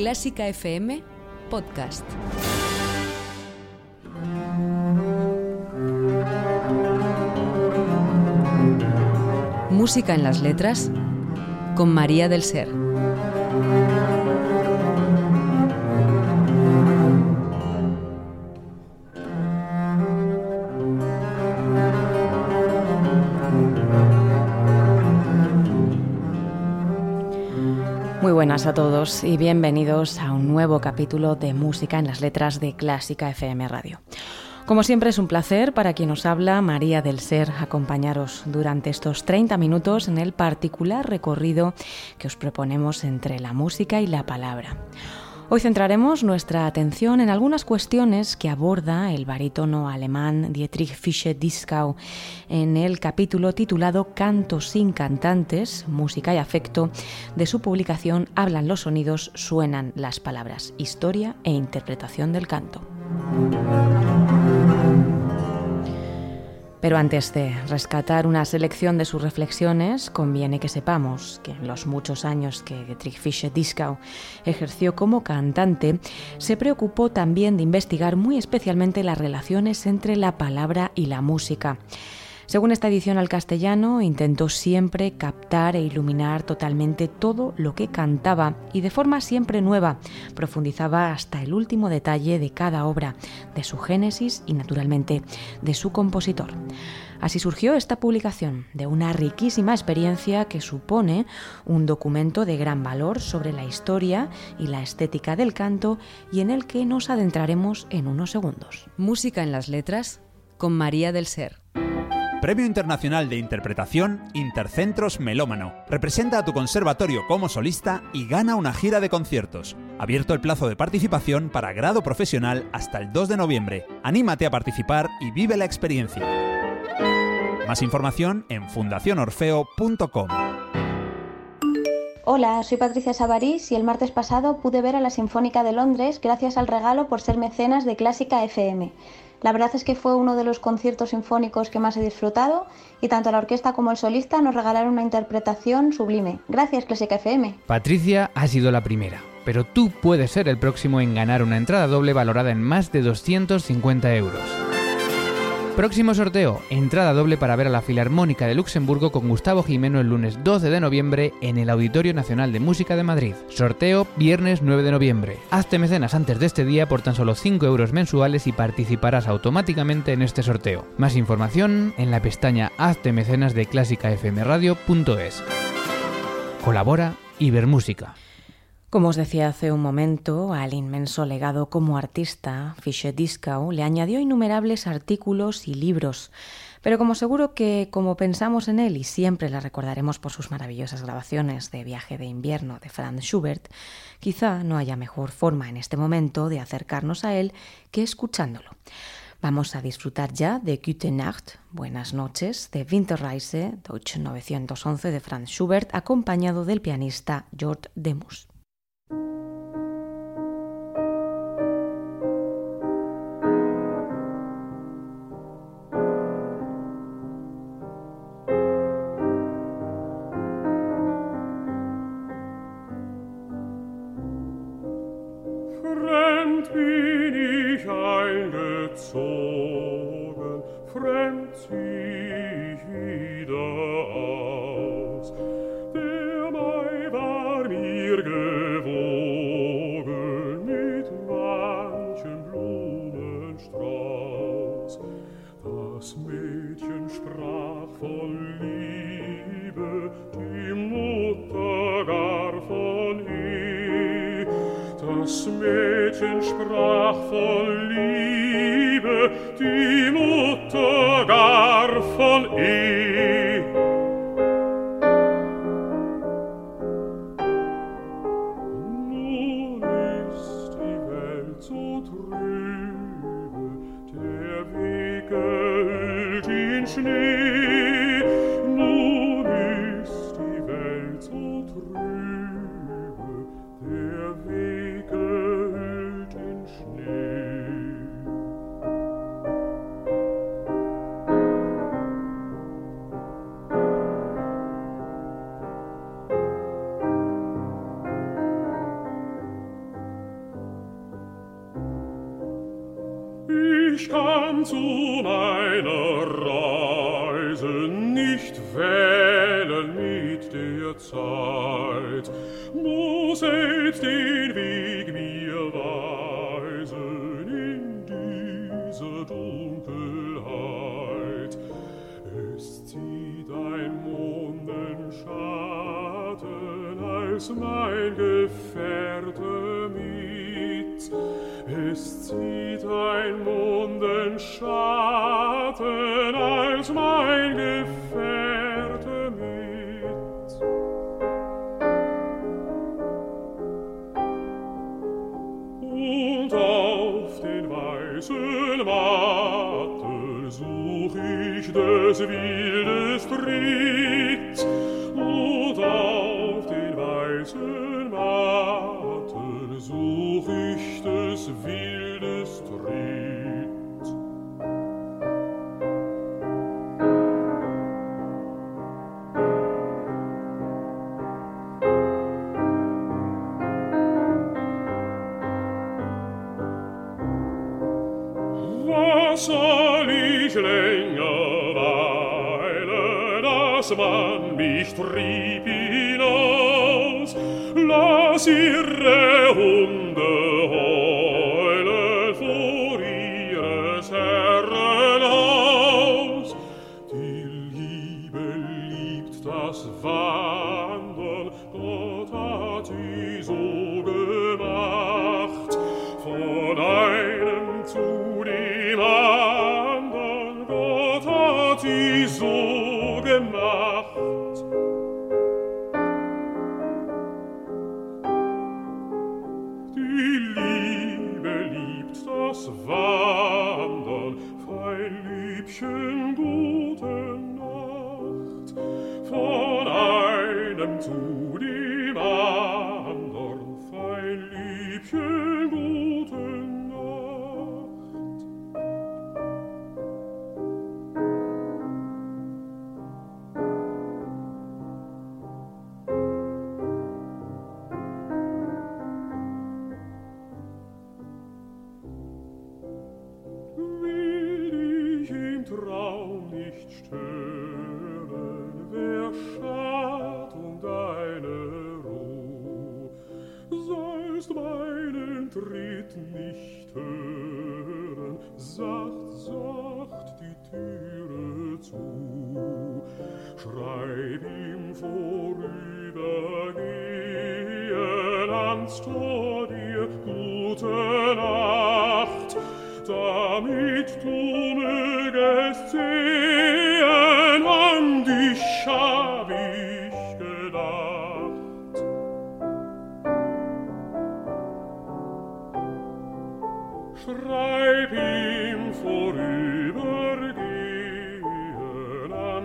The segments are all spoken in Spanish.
Clásica FM Podcast. Música en las letras con María del Ser. Muy buenas a todos y bienvenidos a un nuevo capítulo de Música en las Letras de Clásica FM Radio. Como siempre es un placer para quien nos habla, María del Ser, acompañaros durante estos 30 minutos en el particular recorrido que os proponemos entre la música y la palabra. Hoy centraremos nuestra atención en algunas cuestiones que aborda el barítono alemán Dietrich Fischer-Dieskau en el capítulo titulado Cantos sin cantantes, música y afecto de su publicación Hablan los sonidos, suenan las palabras, historia e interpretación del canto. Pero antes de rescatar una selección de sus reflexiones, conviene que sepamos que en los muchos años que Dietrich Fischer-Dieskau ejerció como cantante, se preocupó también de investigar muy especialmente las relaciones entre la palabra y la música. Según esta edición al castellano, intentó siempre captar e iluminar totalmente todo lo que cantaba y de forma siempre nueva profundizaba hasta el último detalle de cada obra, de su génesis y naturalmente de su compositor. Así surgió esta publicación de una riquísima experiencia que supone un documento de gran valor sobre la historia y la estética del canto y en el que nos adentraremos en unos segundos. Música en las letras con María del Ser. Premio Internacional de Interpretación Intercentros Melómano. Representa a tu conservatorio como solista y gana una gira de conciertos. Abierto el plazo de participación para grado profesional hasta el 2 de noviembre. Anímate a participar y vive la experiencia. Más información en fundacionorfeo.com. Hola, soy Patricia Sabarís y el martes pasado pude ver a la Sinfónica de Londres gracias al regalo por ser mecenas de Clásica FM. La verdad es que fue uno de los conciertos sinfónicos que más he disfrutado y tanto la orquesta como el solista nos regalaron una interpretación sublime. Gracias Clásica FM. Patricia ha sido la primera, pero tú puedes ser el próximo en ganar una entrada doble valorada en más de 250 euros. Próximo sorteo, entrada doble para ver a la Filarmónica de Luxemburgo con Gustavo Jimeno el lunes 12 de noviembre en el Auditorio Nacional de Música de Madrid. Sorteo viernes 9 de noviembre. Hazte mecenas antes de este día por tan solo 5 euros mensuales y participarás automáticamente en este sorteo. Más información en la pestaña Hazte mecenas de clásicafmradio.es. Colabora Ibermúsica. Como os decía hace un momento, al inmenso legado como artista, Fischer-Dieskau le añadió innumerables artículos y libros. Pero como seguro que como pensamos en él y siempre le recordaremos por sus maravillosas grabaciones de Viaje de invierno de Franz Schubert, quizá no haya mejor forma en este momento de acercarnos a él que escuchándolo. Vamos a disfrutar ya de Gute Nacht, Buenas noches, de Winterreise, Deutsch 911 de Franz Schubert, acompañado del pianista George Demus. Man mich trieb einem zu dem andern fein Liebchen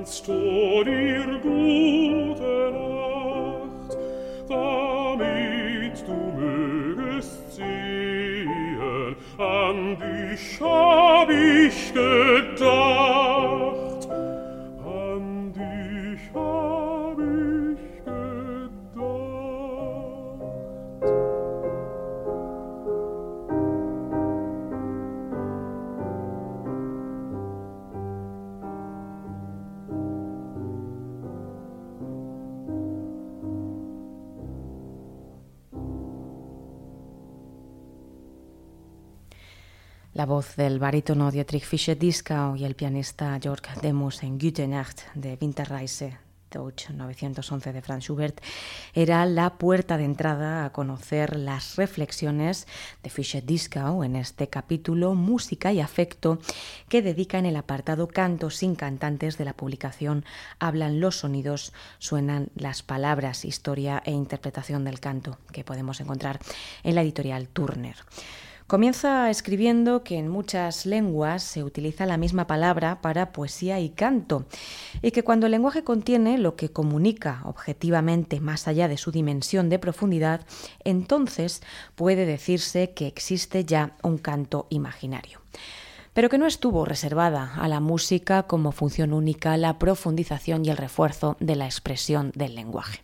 kannst du dir gute Nacht, damit du mögest sehen, an dich hab ich gedacht. La voz del barítono Dietrich Fischer-Dieskau y el pianista Jörg Demus en Gute Nacht de Winterreise, Deutsch 911 de Franz Schubert, era la puerta de entrada a conocer las reflexiones de Fischer-Dieskau en este capítulo Música y Afecto que dedica en el apartado Cantos sin cantantes de la publicación Hablan los sonidos, suenan las palabras, historia e interpretación del canto, que podemos encontrar en la editorial Turner. Comienza escribiendo que en muchas lenguas se utiliza la misma palabra para poesía y canto, y que cuando el lenguaje contiene lo que comunica objetivamente más allá de su dimensión de profundidad, entonces puede decirse que existe ya un canto imaginario pero que no estuvo reservada a la música como función única la profundización y el refuerzo de la expresión del lenguaje.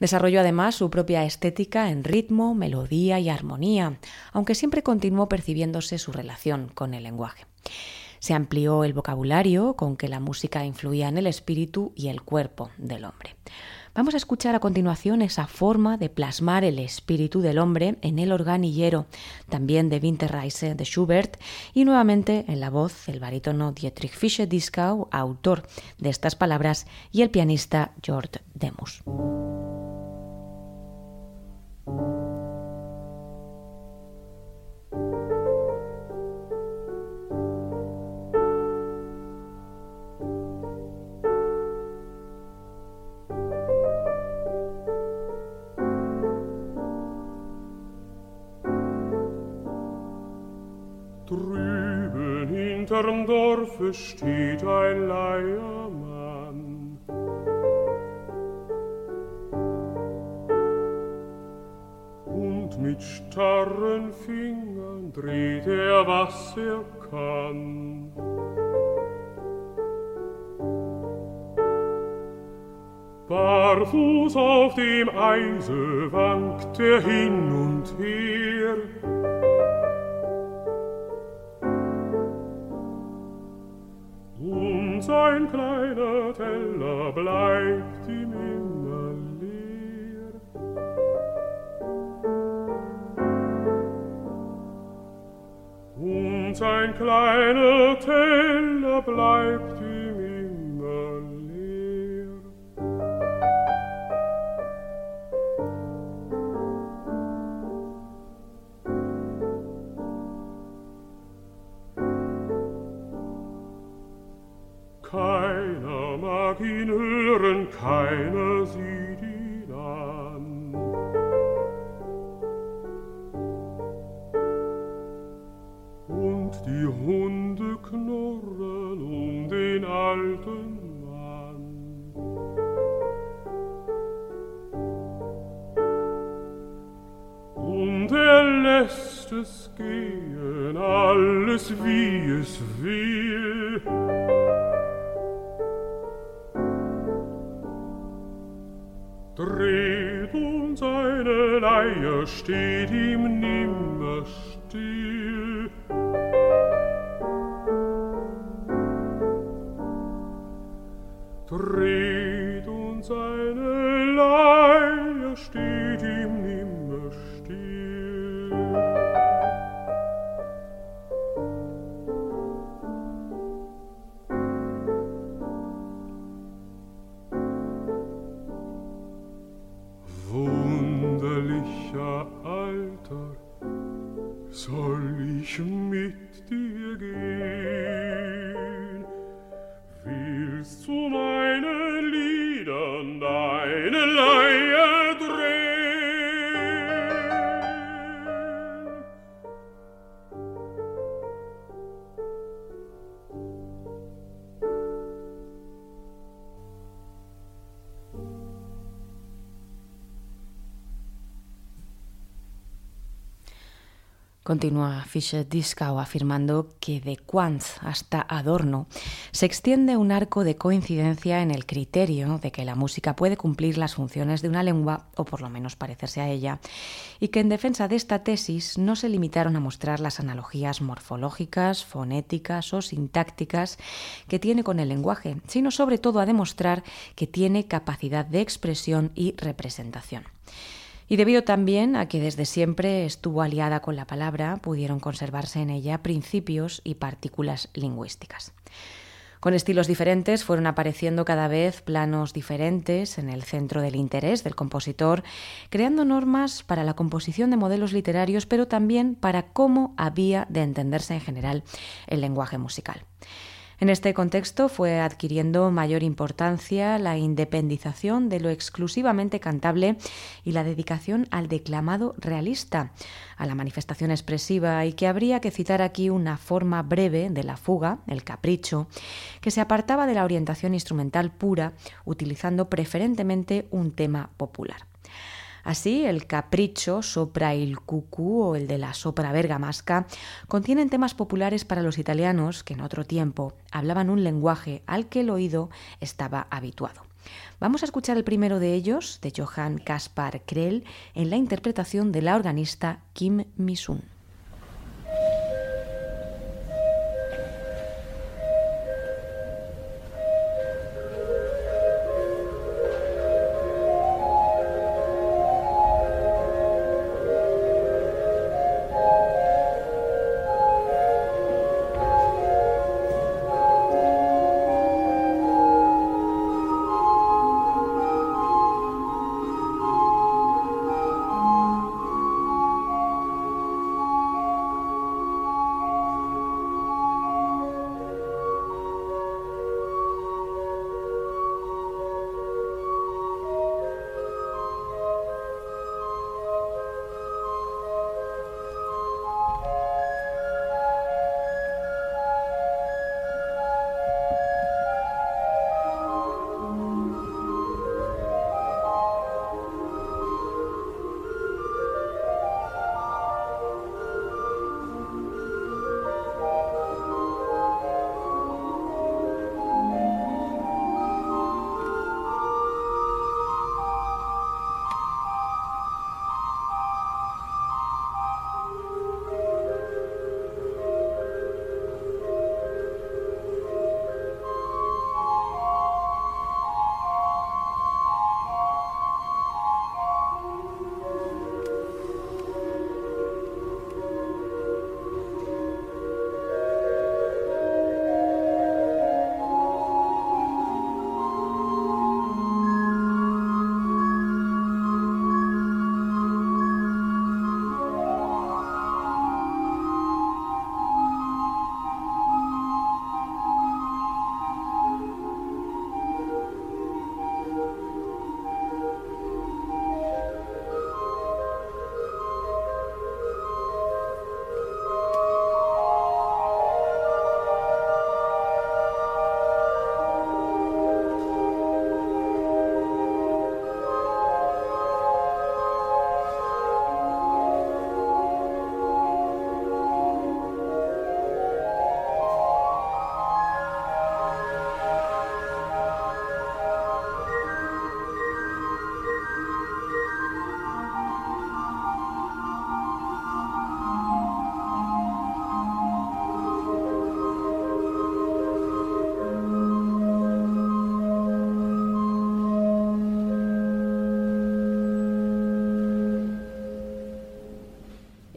Desarrolló además su propia estética en ritmo, melodía y armonía, aunque siempre continuó percibiéndose su relación con el lenguaje. Se amplió el vocabulario con que la música influía en el espíritu y el cuerpo del hombre. Vamos a escuchar a continuación esa forma de plasmar el espíritu del hombre en el organillero, también de Winterreise de Schubert, y nuevamente en la voz el barítono Dietrich Fischer-Dieskau, autor de estas palabras, y el pianista George Demus. Hinterm Dorfe steht ein Leiermann. Und mit starren Fingern dreht er, was er kann. Barfuß auf dem Eise wankt er hin und her. Sein kleiner Teller bleibt ihm immer leer. Und sein kleiner Teller bleibt keine verstehen. nessuno Continúa Fischer-Dieskau afirmando que de Kant hasta Adorno se extiende un arco de coincidencia en el criterio de que la música puede cumplir las funciones de una lengua, o por lo menos parecerse a ella, y que en defensa de esta tesis no se limitaron a mostrar las analogías morfológicas, fonéticas o sintácticas que tiene con el lenguaje, sino sobre todo a demostrar que tiene capacidad de expresión y representación. Y debido también a que desde siempre estuvo aliada con la palabra, pudieron conservarse en ella principios y partículas lingüísticas. Con estilos diferentes fueron apareciendo cada vez planos diferentes en el centro del interés del compositor, creando normas para la composición de modelos literarios, pero también para cómo había de entenderse en general el lenguaje musical. En este contexto fue adquiriendo mayor importancia la independización de lo exclusivamente cantable y la dedicación al declamado realista, a la manifestación expresiva y que habría que citar aquí una forma breve de la fuga, el capricho, que se apartaba de la orientación instrumental pura, utilizando preferentemente un tema popular. Así, el capricho, sopra il cucú o el de la sopra bergamasca contienen temas populares para los italianos que en otro tiempo hablaban un lenguaje al que el oído estaba habituado. Vamos a escuchar el primero de ellos, de Johann Kaspar Krell, en la interpretación de la organista Kim Misun.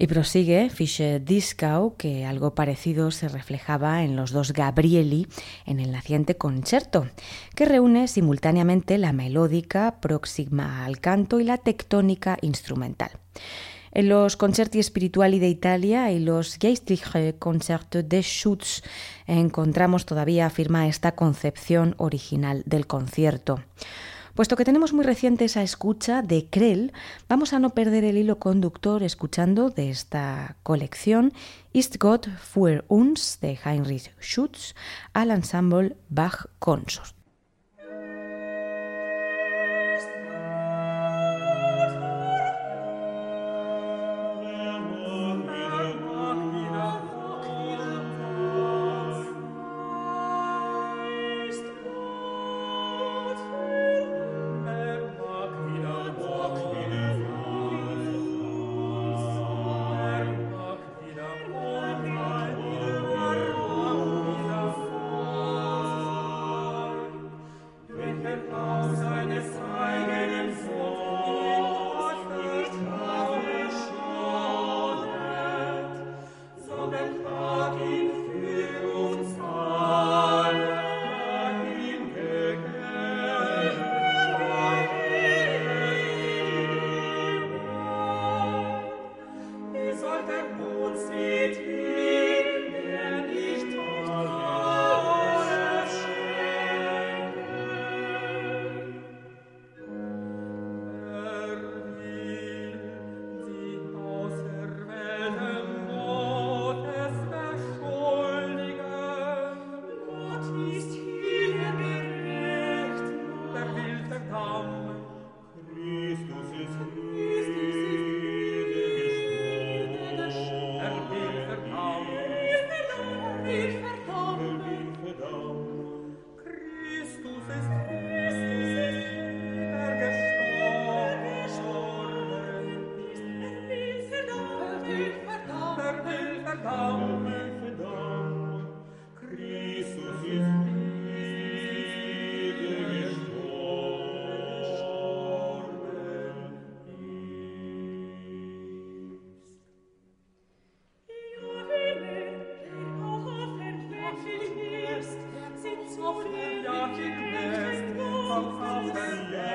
Prosigue Fischer Dieskau, que algo parecido se reflejaba en los dos Gabrieli en el naciente concerto, que reúne simultáneamente la melódica próxima al canto y la tectónica instrumental. En los Concerti Spirituali de Italia y los Geistliche Concerto de Schutz encontramos todavía afirma esta concepción original del concierto. Puesto que tenemos muy reciente esa escucha de Krell, vamos a no perder el hilo conductor escuchando de esta colección Ist Gott für uns de Heinrich Schutz al ensemble Bach Consort.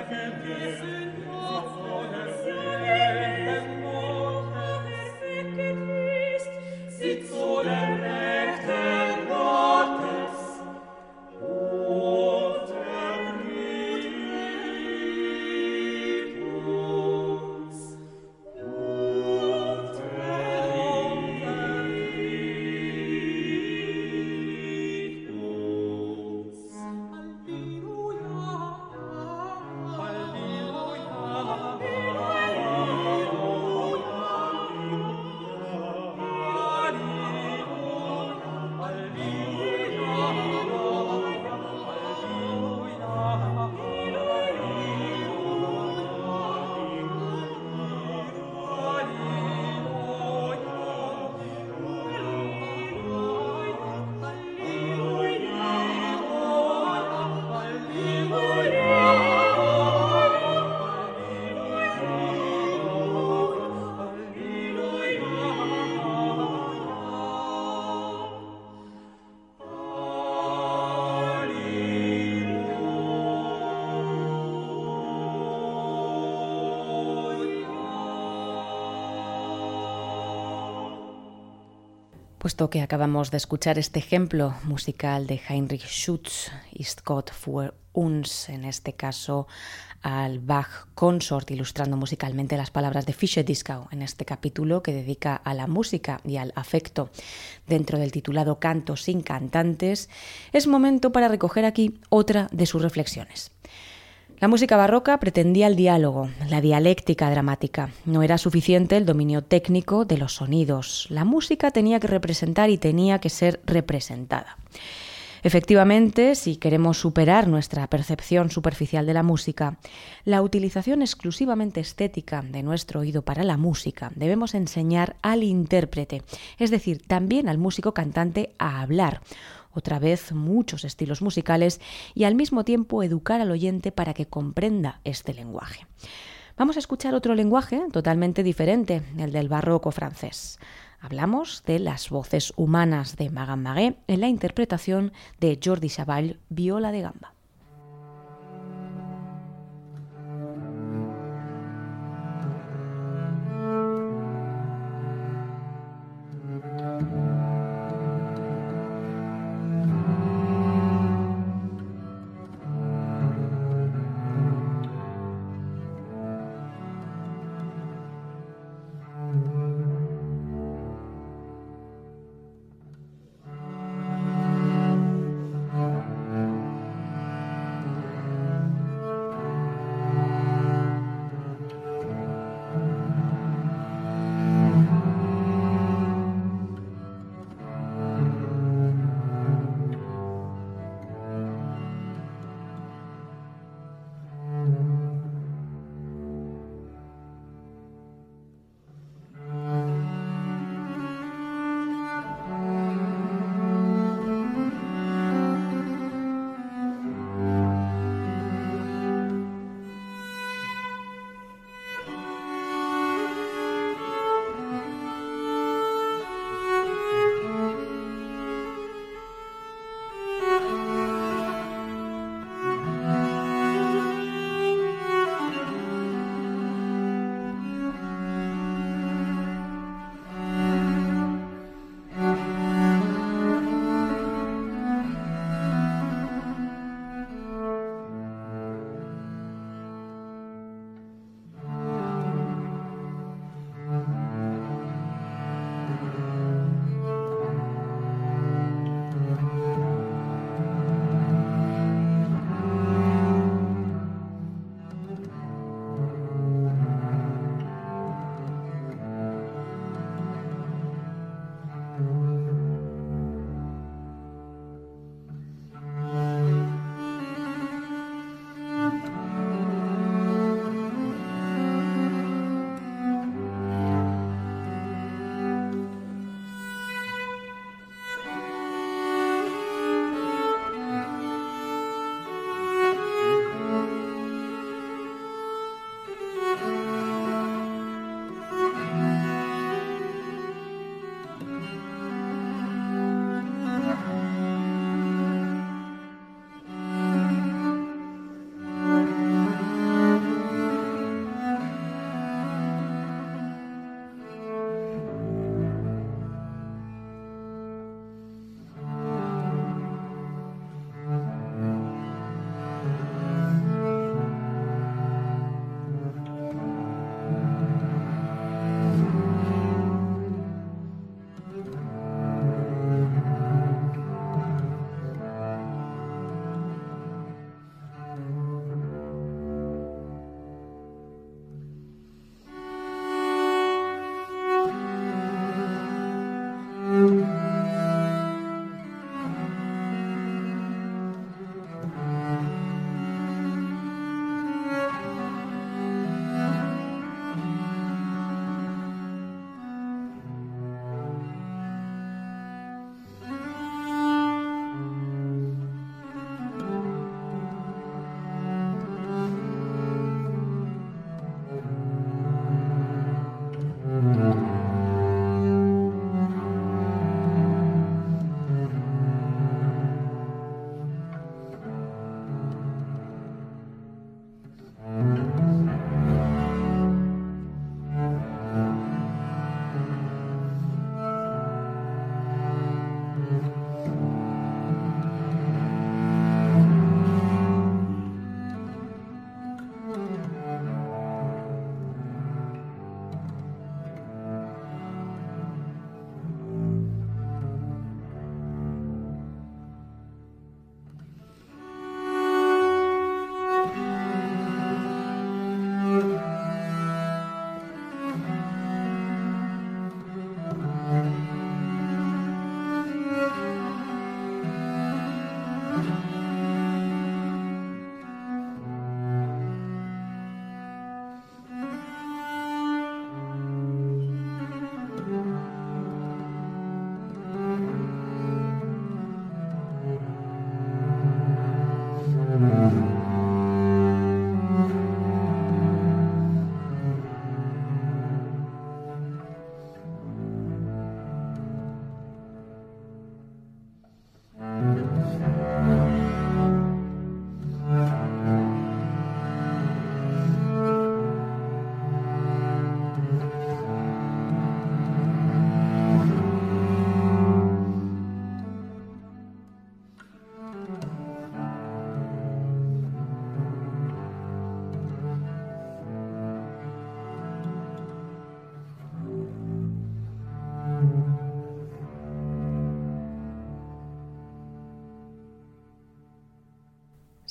Deus. Puesto que acabamos de escuchar este ejemplo musical de Heinrich Schütz, Ist Gott für uns, en este caso al Bach Consort, ilustrando musicalmente las palabras de Fischer Dieskau en este capítulo que dedica a la música y al afecto dentro del titulado Canto sin cantantes, es momento para recoger aquí otra de sus reflexiones. La música barroca pretendía el diálogo, la dialéctica dramática. No era suficiente el dominio técnico de los sonidos. La música tenía que representar y tenía que ser representada. Efectivamente, si queremos superar nuestra percepción superficial de la música, la utilización exclusivamente estética de nuestro oído para la música debemos enseñar al intérprete, es decir, también al músico cantante a hablar, otra vez muchos estilos musicales y al mismo tiempo educar al oyente para que comprenda este lenguaje. Vamos a escuchar otro lenguaje totalmente diferente, el del barroco francés. Hablamos de las voces humanas de Magan Maguet en la interpretación de Jordi Savall, viola de gamba.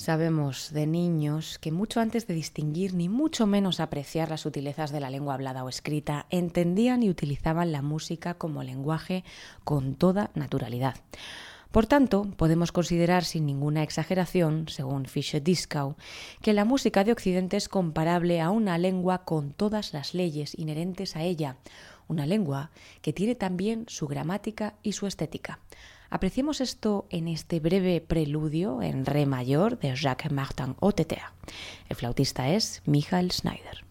Sabemos de niños que mucho antes de distinguir ni mucho menos apreciar las sutilezas de la lengua hablada o escrita, entendían y utilizaban la música como lenguaje con toda naturalidad. Por tanto, podemos considerar sin ninguna exageración, según Fischer Dieskau, que la música de Occidente es comparable a una lengua con todas las leyes inherentes a ella, una lengua que tiene también su gramática y su estética. Apreciemos esto en este breve preludio en re mayor de Jacques Martin Oteter. El flautista es Michael Schneider.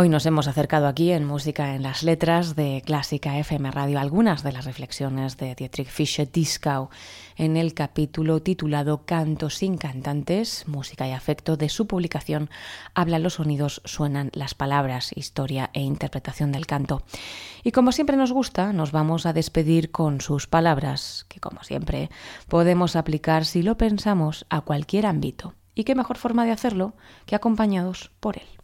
Hoy nos hemos acercado aquí en Música en las Letras de Clásica FM Radio algunas de las reflexiones de Dietrich Fischer-Dieskau en el capítulo titulado Cantos sin cantantes, música y afecto de su publicación Hablan los sonidos, suenan las palabras, historia e interpretación del canto. Y como siempre nos gusta, nos vamos a despedir con sus palabras, que como siempre podemos aplicar si lo pensamos a cualquier ámbito. Y qué mejor forma de hacerlo que acompañados por él.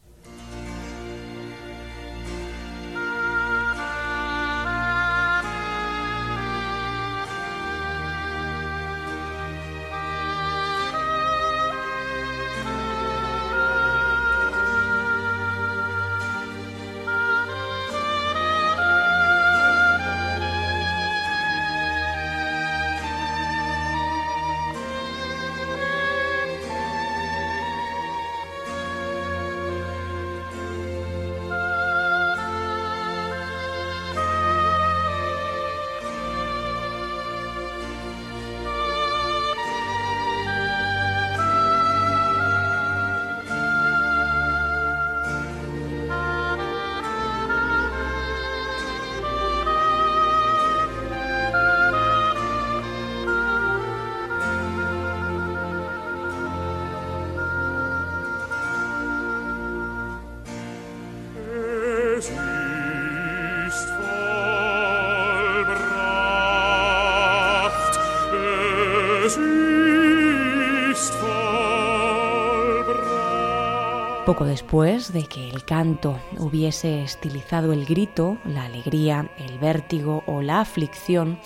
Poco después de que el canto hubiese estilizado el grito, la alegría, el vértigo o la aflicción,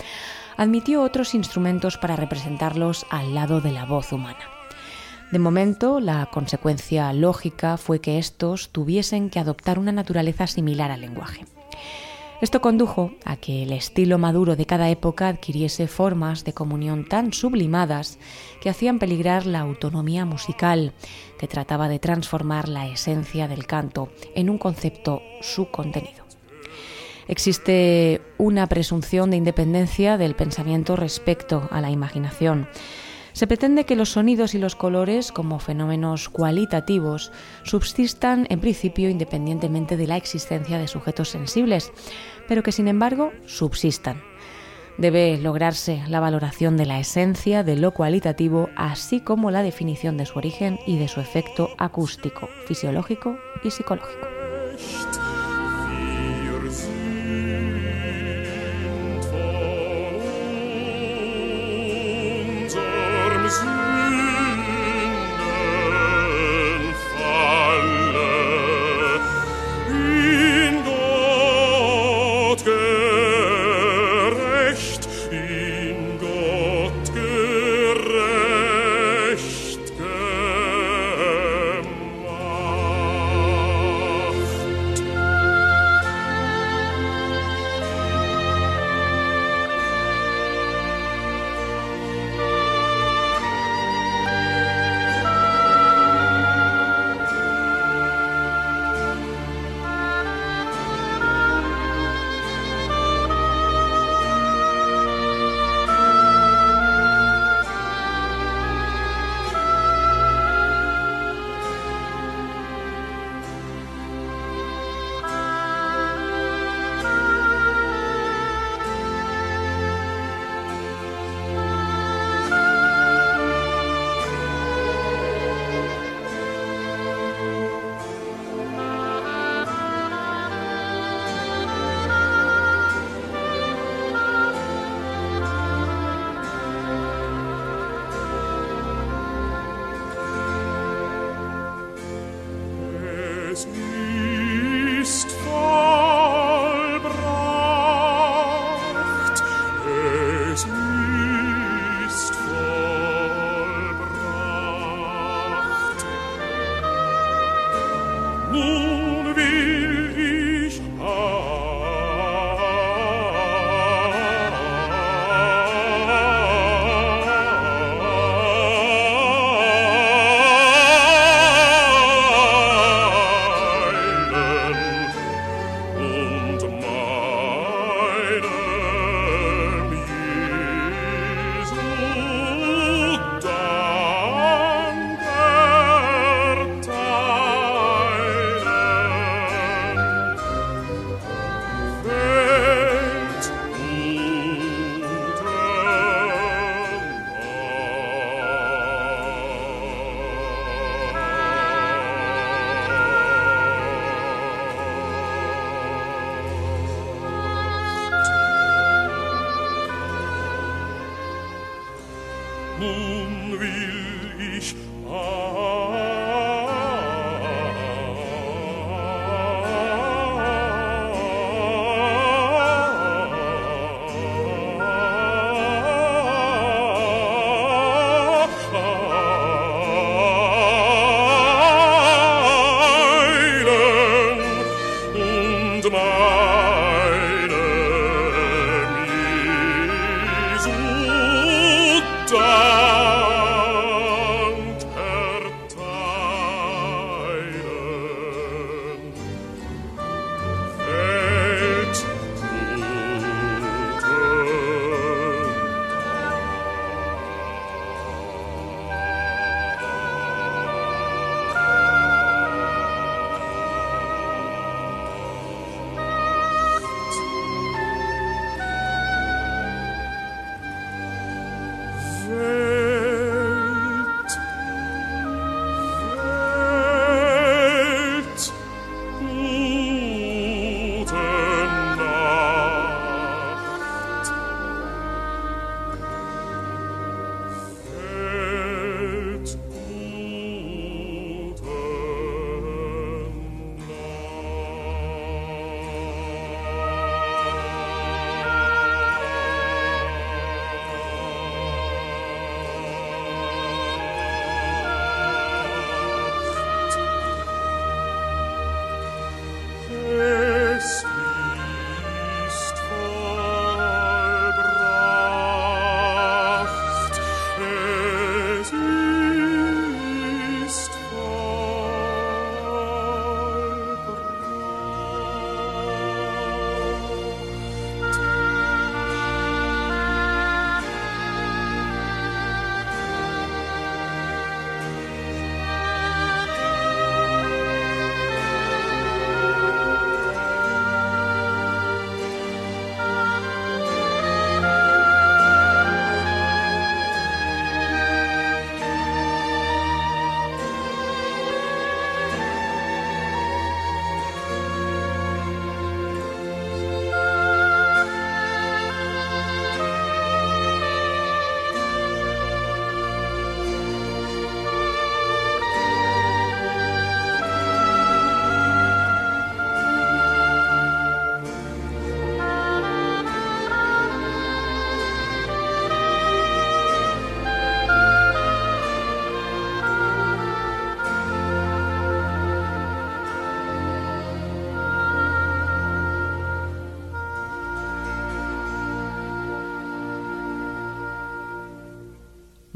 admitió otros instrumentos para representarlos al lado de la voz humana. De momento, la consecuencia lógica fue que estos tuviesen que adoptar una naturaleza similar al lenguaje. Esto condujo a que el estilo maduro de cada época adquiriese formas de comunión tan sublimadas que hacían peligrar la autonomía musical, que trataba de transformar la esencia del canto en un concepto su contenido. Existe una presunción de independencia del pensamiento respecto a la imaginación, se pretende que los sonidos y los colores, como fenómenos cualitativos, subsistan en principio independientemente de la existencia de sujetos sensibles, pero que sin embargo subsistan. Debe lograrse la valoración de la esencia de lo cualitativo, así como la definición de su origen y de su efecto acústico, fisiológico y psicológico.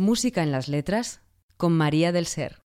Música en las letras con María del Ser.